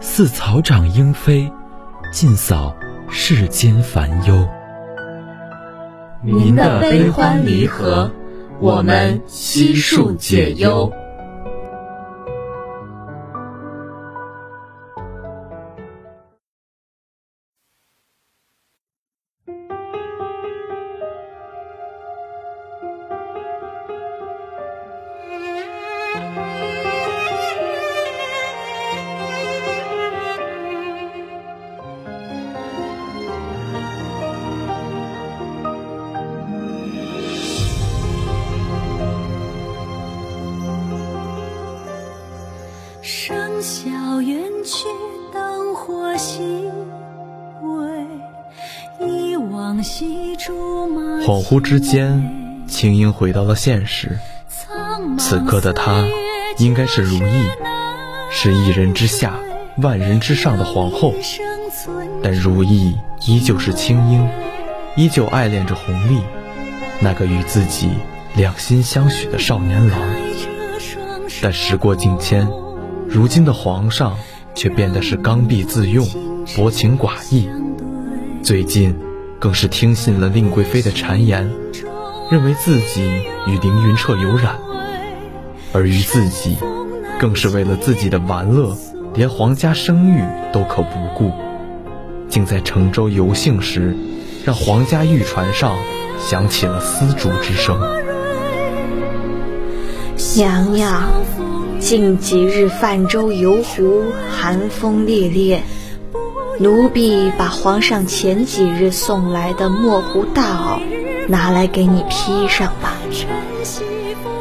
似草长莺飞，尽扫世间烦忧。您的悲欢离合，我们悉数解忧。笙箫远去，灯火稀微。忆往昔竹马恍惚之间，青樱回到了现实。此刻的她，应该是如意，是一人之下、万人之上的皇后。但如意依旧是青樱，依旧爱恋着弘历，那个与自己两心相许的少年郎。但时过境迁。如今的皇上却变得是刚愎自用、薄情寡义，最近更是听信了令贵妃的谗言，认为自己与凌云彻有染，而于自己，更是为了自己的玩乐，连皇家声誉都可不顾，竟在乘舟游幸时，让皇家御船上响起了丝竹之声。娘娘。近几日泛舟游湖，寒风烈烈，奴婢把皇上前几日送来的墨湖大袄拿来给你披上吧。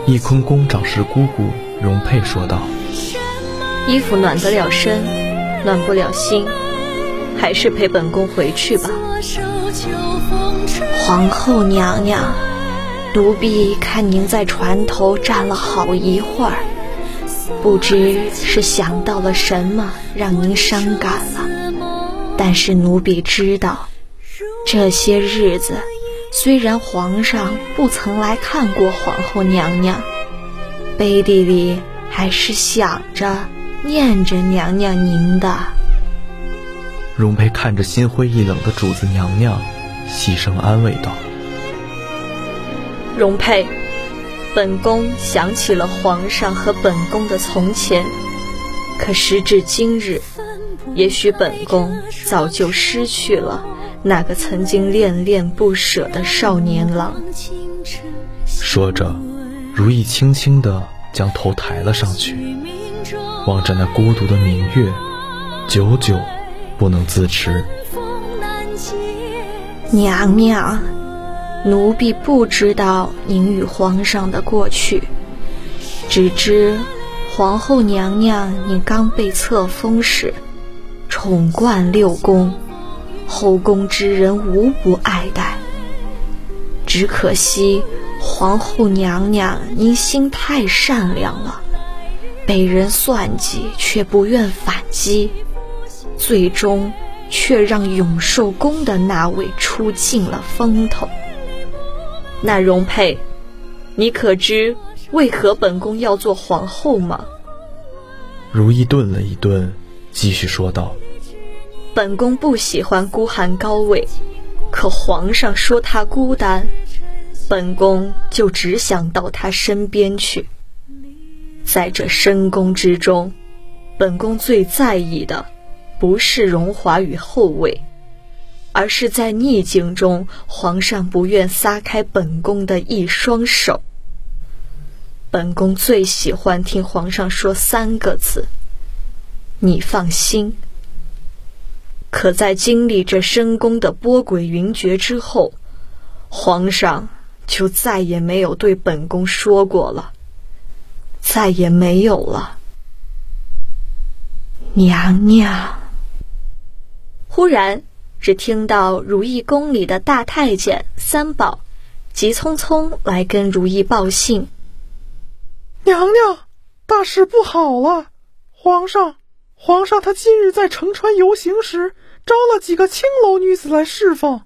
翊坤宫长侍姑姑容佩说道：“衣服暖得了身，暖不了心，还是陪本宫回去吧。”皇后娘娘，奴婢看您在船头站了好一会儿。不知是想到了什么，让您伤感了。但是奴婢知道，这些日子虽然皇上不曾来看过皇后娘娘，背地里还是想着、念着娘娘您的。容佩看着心灰意冷的主子娘娘，细声安慰道：“容佩。”本宫想起了皇上和本宫的从前，可时至今日，也许本宫早就失去了那个曾经恋恋不舍的少年郎。说着，如意轻轻地将头抬了上去，望着那孤独的明月，久久不能自持。娘娘。奴婢不知道您与皇上的过去，只知皇后娘娘您刚被册封时，宠冠六宫，后宫之人无不爱戴。只可惜皇后娘娘您心太善良了，被人算计却不愿反击，最终却让永寿宫的那位出尽了风头。那容佩，你可知为何本宫要做皇后吗？如意顿了一顿，继续说道：“本宫不喜欢孤寒高位，可皇上说他孤单，本宫就只想到他身边去。在这深宫之中，本宫最在意的，不是荣华与后位，而是在逆境中，皇上不愿撒开本宫的一双手。本宫最喜欢听皇上说三个字：“你放心。”可在经历这深宫的波诡云谲之后，皇上就再也没有对本宫说过了，再也没有了。娘娘。忽然，只听到如意宫里的大太监三宝，急匆匆来跟如意报信：“娘娘，大事不好了！皇上，皇上他今日在乘船游行时。”招了几个青楼女子来侍奉。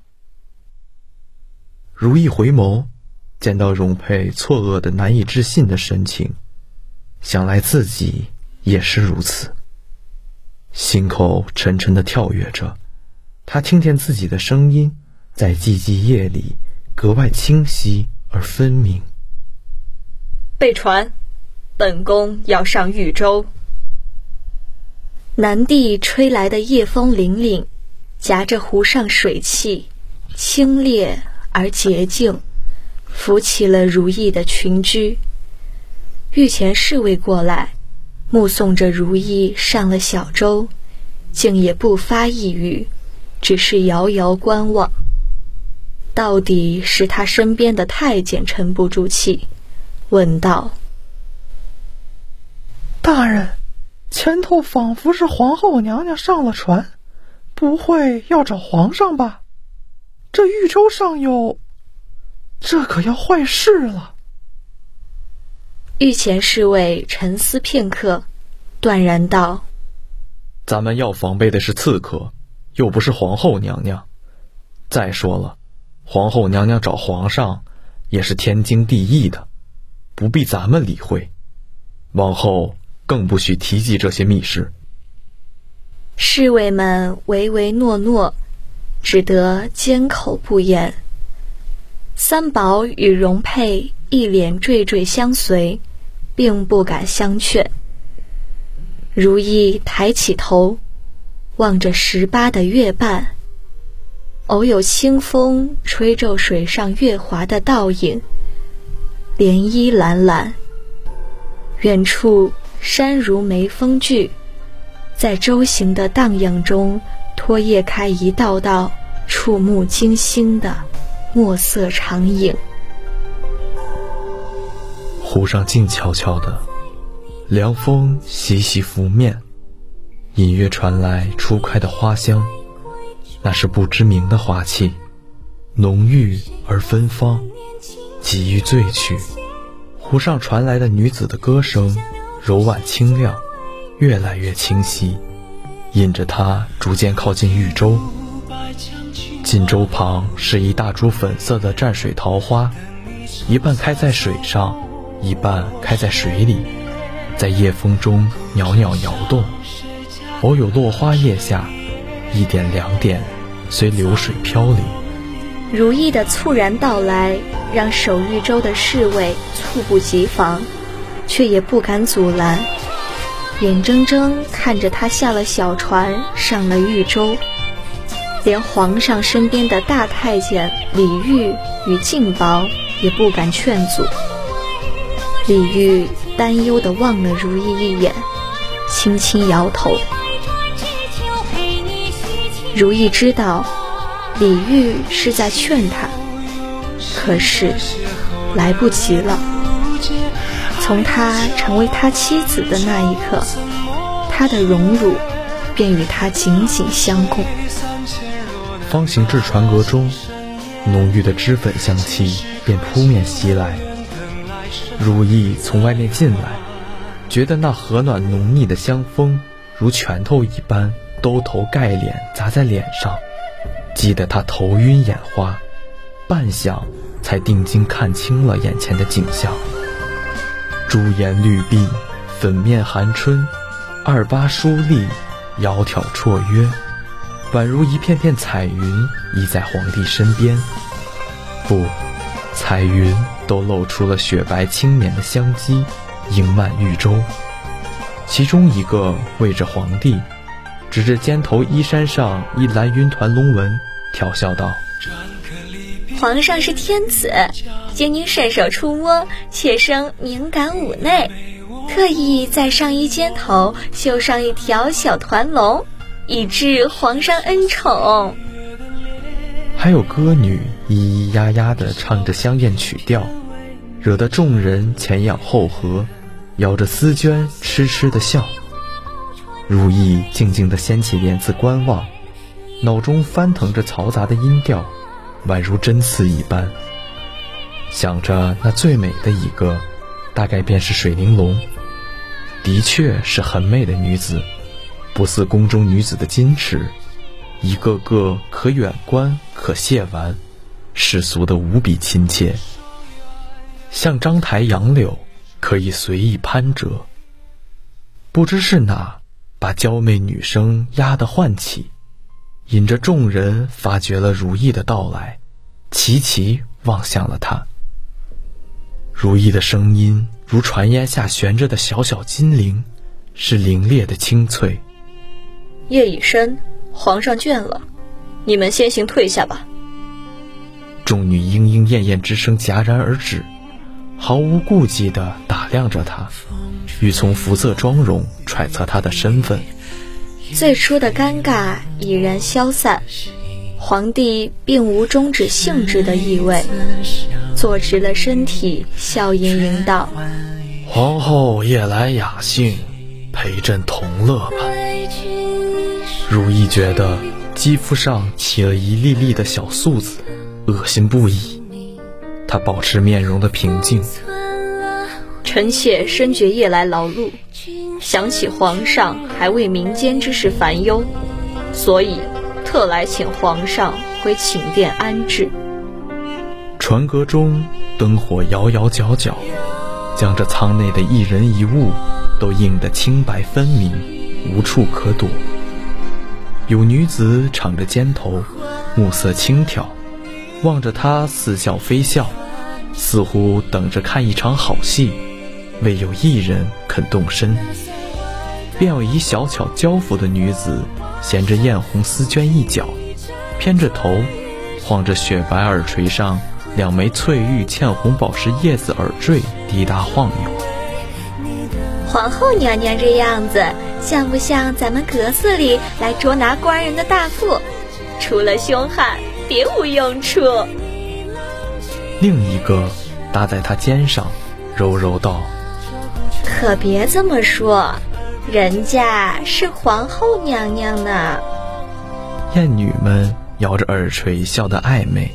如意回眸，见到容佩错愕的难以置信的神情，想来自己也是如此。心口沉沉的跳跃着，他听见自己的声音在寂寂夜里格外清晰而分明。备船，本宫要上豫州。南地吹来的夜风凛凛。夹着湖上水汽，清冽而洁净，浮起了如意的裙裾。御前侍卫过来，目送着如意上了小舟，竟也不发一语，只是遥遥观望。到底是他身边的太监沉不住气，问道：“大人，前头仿佛是皇后娘娘上了船。”不会要找皇上吧？这豫州上有，这可要坏事了。御前侍卫沉思片刻，断然道：“咱们要防备的是刺客，又不是皇后娘娘。再说了，皇后娘娘找皇上也是天经地义的，不必咱们理会。往后更不许提及这些密事。”侍卫们唯唯诺诺，只得缄口不言。三宝与容佩一脸惴惴相随，并不敢相劝。如意抬起头，望着十八的月半，偶有清风吹皱水上月华的倒影，涟漪蓝蓝。远处山如眉峰聚。在舟行的荡漾中，拖曳开一道道触目惊心的墨色长影。湖上静悄悄的，凉风习习拂面，隐约传来初开的花香，那是不知名的花气，浓郁而芬芳，急于醉去。湖上传来的女子的歌声，柔婉清亮。越来越清晰，引着她逐渐靠近玉舟。近舟旁是一大株粉色的蘸水桃花，一半开在水上，一半开在水里，在夜风中袅袅摇动。偶有落花叶下，一点两点随流水飘零。如意的猝然到来，让守玉舟的侍卫猝不及防，却也不敢阻拦。眼睁睁看着他下了小船，上了豫州，连皇上身边的大太监李煜与静宝也不敢劝阻。李煜担忧地望了如意一眼，轻轻摇头。如意知道，李煜是在劝他，可是来不及了。从他成为他妻子的那一刻，他的荣辱便与他紧紧相共。方行至船阁中，浓郁的脂粉香气便扑面袭来。如意从外面进来，觉得那和暖浓腻的香风如拳头一般兜头盖脸砸在脸上，激得他头晕眼花，半晌才定睛看清了眼前的景象。朱颜绿鬓，粉面含春，二八疏立，窈窕绰约，宛如一片片彩云依在皇帝身边。不，彩云都露出了雪白轻绵的香肌，盈满玉舟。其中一个为着皇帝，指着肩头衣衫上一蓝云团龙纹，调笑道：“皇上是天子，经您伸手触摸，妾身敏感妩内，特意在上衣肩头绣上一条小团龙，以致皇上恩宠。”还有歌女咿咿呀呀地唱着香艳曲调，惹得众人前仰后合，咬着丝绢痴痴地笑。如意静静地掀起帘子观望，脑中翻腾着嘈杂的音调，宛如针刺一般。想着那最美的一个，大概便是水玲珑，的确是很美的女子，不似宫中女子的矜持。一个个可远观，可亵玩，世俗的无比亲切，像章台杨柳，可以随意攀折。不知是哪把娇媚女声压得唤起，引着众人发觉了如意的到来，齐齐望向了她。如意的声音如传烟下悬着的小小金铃，是凌冽的清脆。夜已深。皇上倦了，你们先行退下吧。众女莺莺燕燕之声戛然而止，毫无顾忌地打量着他，欲从服色妆容揣测他的身份。最初的尴尬已然消散，皇帝并无终止兴致的意味，坐直了身体，笑盈盈道：“皇后夜来雅兴，陪朕同乐吧。”如意觉得肌肤上起了一粒粒的小粟子，恶心不已。她保持面容的平静。臣妾深觉夜来劳碌，想起皇上还为民间之事烦忧，所以特来请皇上回寝殿安置。船阁中灯火摇摇皎皎，将这舱内的一人一物都映得清白分明，无处可躲。有女子敞着肩头，目色轻佻，望着他似笑非笑，似乎等着看一场好戏。未有一人肯动身，便有一小巧娇服的女子，衔着艳红丝绢一角，偏着头，晃着雪白耳垂上两枚翠玉嵌红宝石叶子耳坠，滴答晃悠。皇后娘娘这样子，像不像咱们格子里来捉拿官人的大妇？除了凶悍，别无用处。另一个搭在他肩上，柔柔道：“可别这么说，人家是皇后娘娘呢。”艳女们摇着耳垂，笑得暧昧。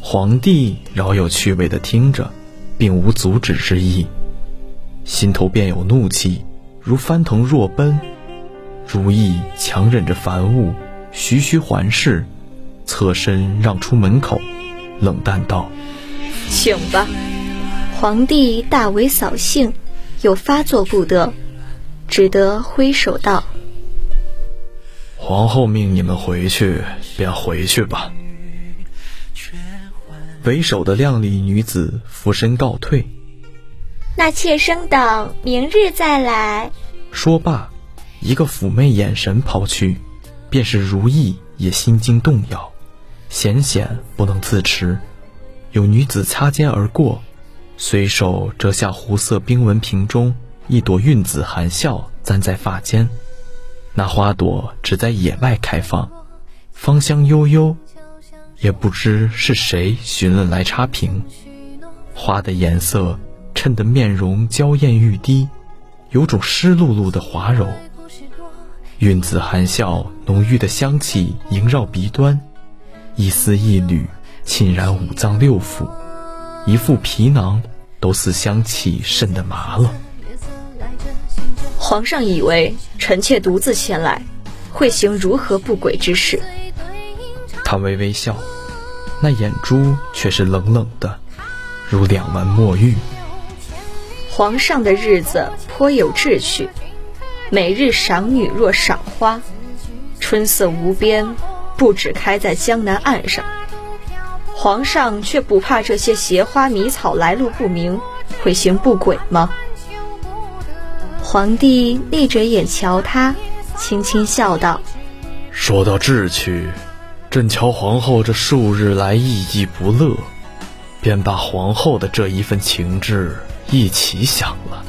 皇帝饶有趣味的听着，并无阻止之意。心头便有怒气，如翻腾若奔。如意强忍着烦恶，徐徐环视，侧身让出门口，冷淡道：“请吧。”皇帝大为扫兴，又发作不得，只得挥手道：“皇后命你们回去，便回去吧。”为首的靓丽女子俯身告退。那妾生等明日再来。说罢，一个妩媚眼神抛去，便是如意也心惊动摇，险险不能自持。有女子擦肩而过，随手折下湖色冰纹瓶中一朵韵子含笑簪在发间。那花朵只在野外开放，芳香悠悠，也不知是谁寻了来插瓶。花的颜色。衬得面容娇艳欲滴，有种湿漉漉的滑柔。韵子含笑，浓郁的香气萦绕鼻端，一丝一缕沁染五脏六腑，一副皮囊都似香气渗得麻了。皇上以为臣妾独自前来，会行如何不轨之事？他微微笑，那眼珠却是冷冷的，如两弯墨玉。皇上的日子颇有志趣，每日赏女若赏花，春色无边，不止开在江南岸上。皇上却不怕这些邪花迷草来路不明，会行不轨吗？皇帝逆着眼瞧他，轻轻笑道：“说到智趣，朕瞧皇后这数日来意意不乐，便把皇后的这一份情志一起想了。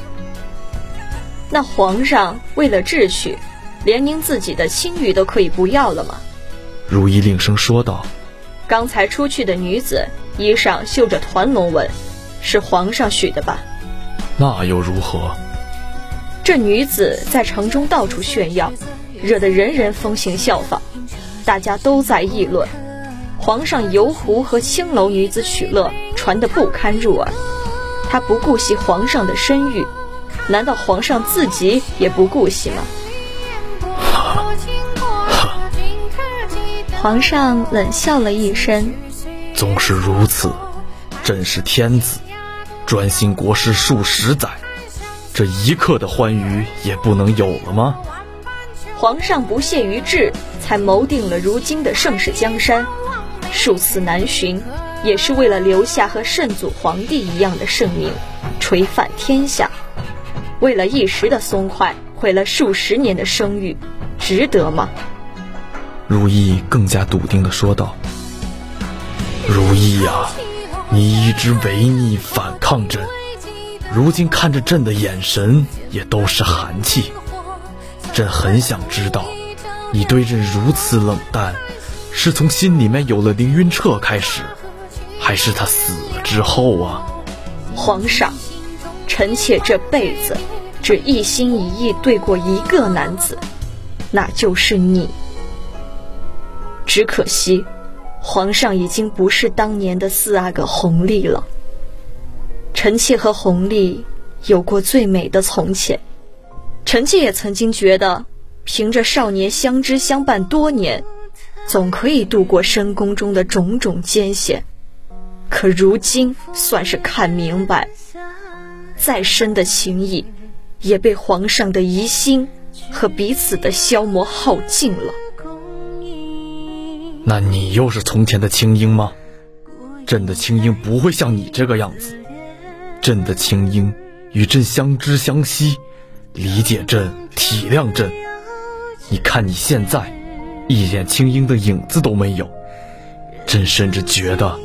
那皇上为了智趣，连您自己的清誉都可以不要了吗？”如意令声说道：“刚才出去的女子衣裳绣着团龙纹，是皇上许的吧？”那又如何？这女子在城中到处炫耀，惹得人人风行效仿，大家都在议论。皇上游湖和青楼女子取乐，传得不堪入耳。他不顾惜皇上的声誉，难道皇上自己也不顾惜吗？皇上冷笑了一声：“纵是如此，朕是天子，专心国事数十载，这一刻的欢愉也不能有了吗？”皇上不屑于治，才谋定了如今的盛世江山，数次南巡，也是为了留下和圣祖皇帝一样的盛名，垂范天下。为了一时的松快，毁了数十年的声誉，值得吗？如意更加笃定地说道：“如意呀，你一直违逆反抗朕，如今看着朕的眼神也都是寒气。朕很想知道，你对朕如此冷淡，是从心里面有了凌云彻开始，还是他死了之后啊？”皇上，臣妾这辈子只一心一意对过一个男子，那就是你。只可惜，皇上已经不是当年的四阿哥弘历了。臣妾和弘历有过最美的从前，臣妾也曾经觉得，凭着少年相知相伴多年，总可以度过深宫中的种种艰险。可如今算是看明白，再深的情谊，也被皇上的疑心和彼此的消磨耗尽了。那你又是从前的青樱吗？朕的青樱不会像你这个样子。朕的青樱与朕相知相惜，理解朕，体谅朕。你看你现在，一点青樱的影子都没有。朕甚至觉得，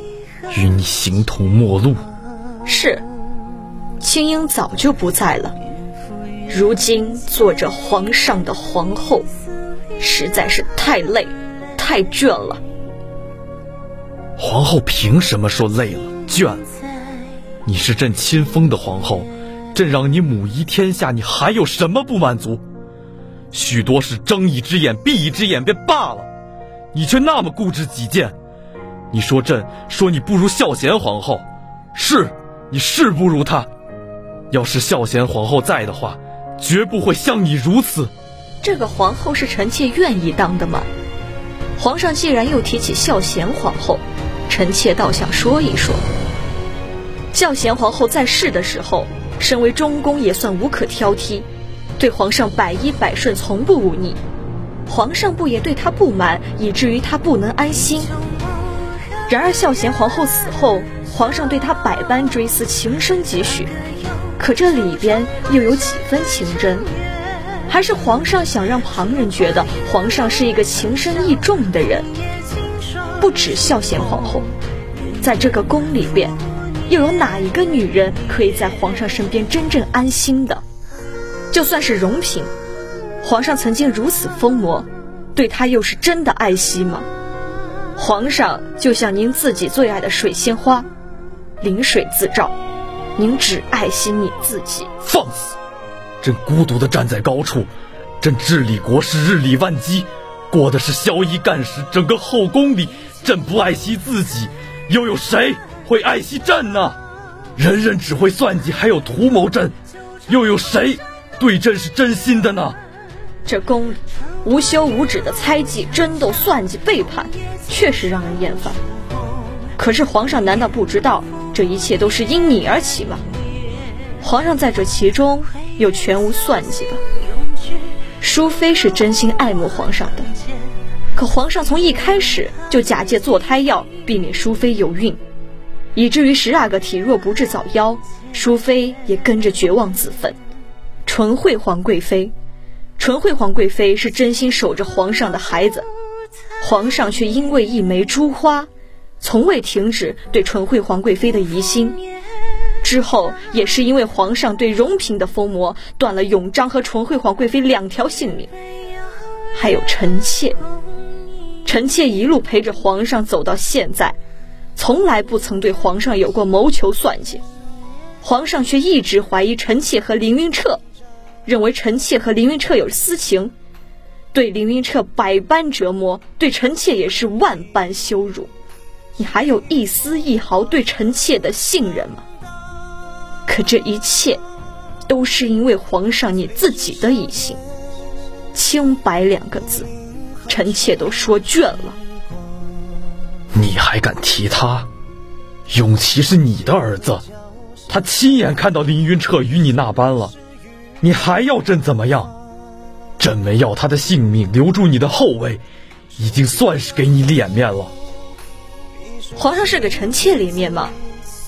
与你形同陌路。是，青樱早就不在了。如今做着皇上的皇后，实在是太累。太倦了。皇后凭什么说累了、倦了？你是朕亲封的皇后，朕让你母仪天下，你还有什么不满足？许多事睁一只眼闭一只眼便罢了，你却那么固执己见。你说朕说你不如孝贤皇后，是，你是不如她。要是孝贤皇后在的话，绝不会像你如此。这个皇后是臣妾愿意当的吗？皇上既然又提起孝贤皇后，臣妾倒想说一说。孝贤皇后在世的时候，身为中宫也算无可挑剔，对皇上百依百顺，从不忤逆。皇上不也对她不满，以至于她不能安心？然而孝贤皇后死后，皇上对她百般追思，情深几许。可这里边又有几分情真？还是皇上想让旁人觉得皇上是一个情深意重的人。不止孝贤皇后，在这个宫里边，又有哪一个女人可以在皇上身边真正安心的？就算是荣嫔，皇上曾经如此疯魔，对她又是真的爱惜吗？皇上就像您自己最爱的水仙花，临水自照，您只爱惜你自己。放肆！朕孤独地站在高处，朕治理国事日理万机，过的是宵衣干食。整个后宫里，朕不爱惜自己，又有谁会爱惜朕呢？人人只会算计，还有图谋朕，又有谁对朕是真心的呢？这宫里无休无止的猜忌、争斗、算计、背叛，确实让人厌烦。可是皇上难道不知道这一切都是因你而起吗？皇上在这其中。又全无算计吧？淑妃是真心爱慕皇上的，可皇上从一开始就假借坐胎药，避免淑妃有孕，以至于十阿哥体弱不治早夭，淑妃也跟着绝望自焚。纯惠皇贵妃，纯惠皇贵妃是真心守着皇上的孩子，皇上却因为一枚珠花，从未停止对纯惠皇贵妃的疑心。之后也是因为皇上对荣嫔的疯魔，断了永璋和纯惠皇贵妃两条性命。还有臣妾，臣妾一路陪着皇上走到现在，从来不曾对皇上有过谋求算计，皇上却一直怀疑臣妾和凌云彻，认为臣妾和凌云彻有私情，对凌云彻百般折磨，对臣妾也是万般羞辱。你还有一丝一毫对臣妾的信任吗？可这一切，都是因为皇上你自己的疑心。清白两个字，臣妾都说倦了。你还敢提他？永琪是你的儿子，他亲眼看到凌云彻与你那般了，你还要朕怎么样？朕没要他的性命，留住你的后位，已经算是给你脸面了。皇上是给臣妾脸面吗？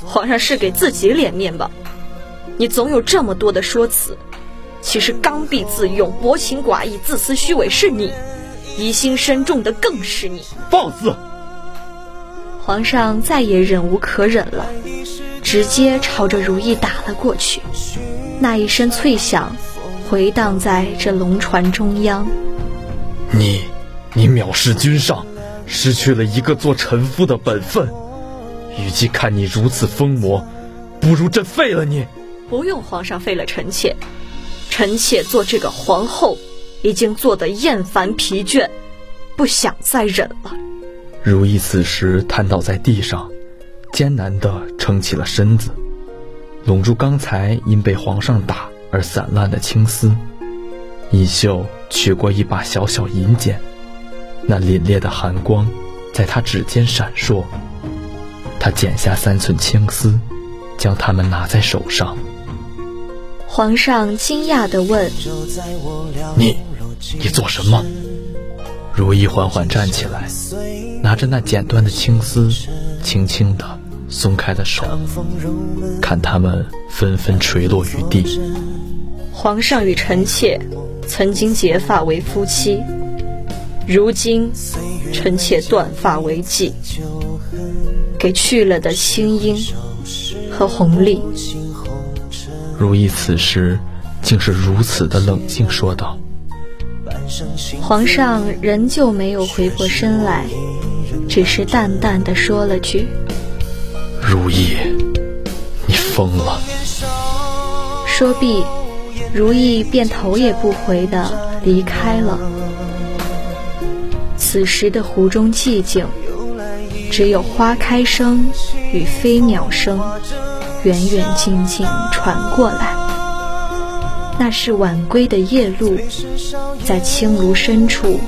皇上是给自己脸面吧？你总有这么多的说辞，其实刚愎自用、薄情寡义、自私虚伪是你，疑心深重的更是你。放肆！皇上再也忍无可忍了，直接朝着如意打了过去。那一声脆响，回荡在这龙船中央。你，你藐视君上，失去了一个做臣夫的本分。与其看你如此疯魔，不如朕废了你。不用皇上废了臣妾，臣妾做这个皇后已经做得厌烦疲倦，不想再忍了。如意此时瘫倒在地上，艰难地撑起了身子，拢住刚才因被皇上打而散乱的青丝，衣袖取过一把小小银剪，那凛冽的寒光在他指尖闪烁。他剪下三寸青丝，将它们拿在手上。皇上惊讶地问：“你，你做什么？”如意缓缓站起来，拿着那剪断的青丝，轻轻地松开了手，看他们纷纷垂落于地。皇上与臣妾曾经结发为夫妻，如今臣妾断发为妓，给去了的青樱和红丽。如意此时竟是如此的冷静，说道：“皇上仍旧没有回过身来，只是淡淡的说了句：‘如意，你疯了。’说毕，如意便头也不回的离开了。此时的湖中寂静，只有花开声与飞鸟声。”远远近近传过来，那是晚归的夜鹭，在青庐深处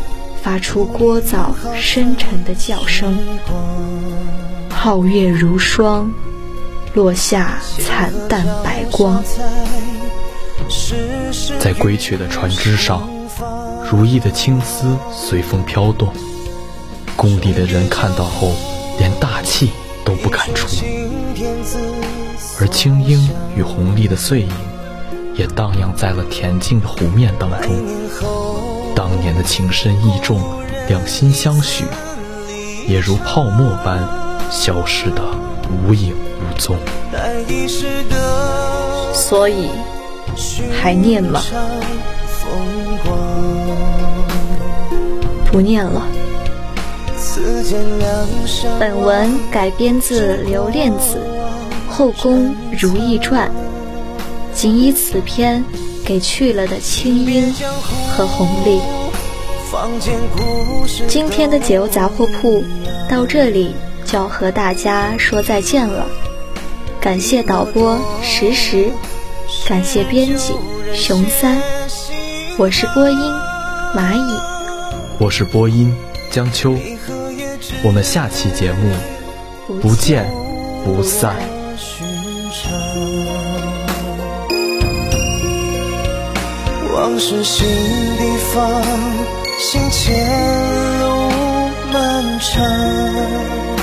发出聒噪深沉的叫声。皓月如霜，落下惨淡白光。在归去的船只上，如意的青丝随风飘动，宫里的人看到后，连大气都不敢出。而青樱与红丽的碎影，也荡漾在了恬静的湖面当中。当年的情深意重，两心相许，也如泡沫般消失的无影无踪。所以，还念吗？不念了。本文改编自刘恋子。《后宫如懿传》仅以此篇给去了的青樱和红丽。今天的解忧杂货铺到这里就要和大家说再见了。感谢导播时时，感谢编辑熊三，我是播音蚂蚁，我是播音江秋，我们下期节目不见不散。寻常往事新地方，行前路漫长。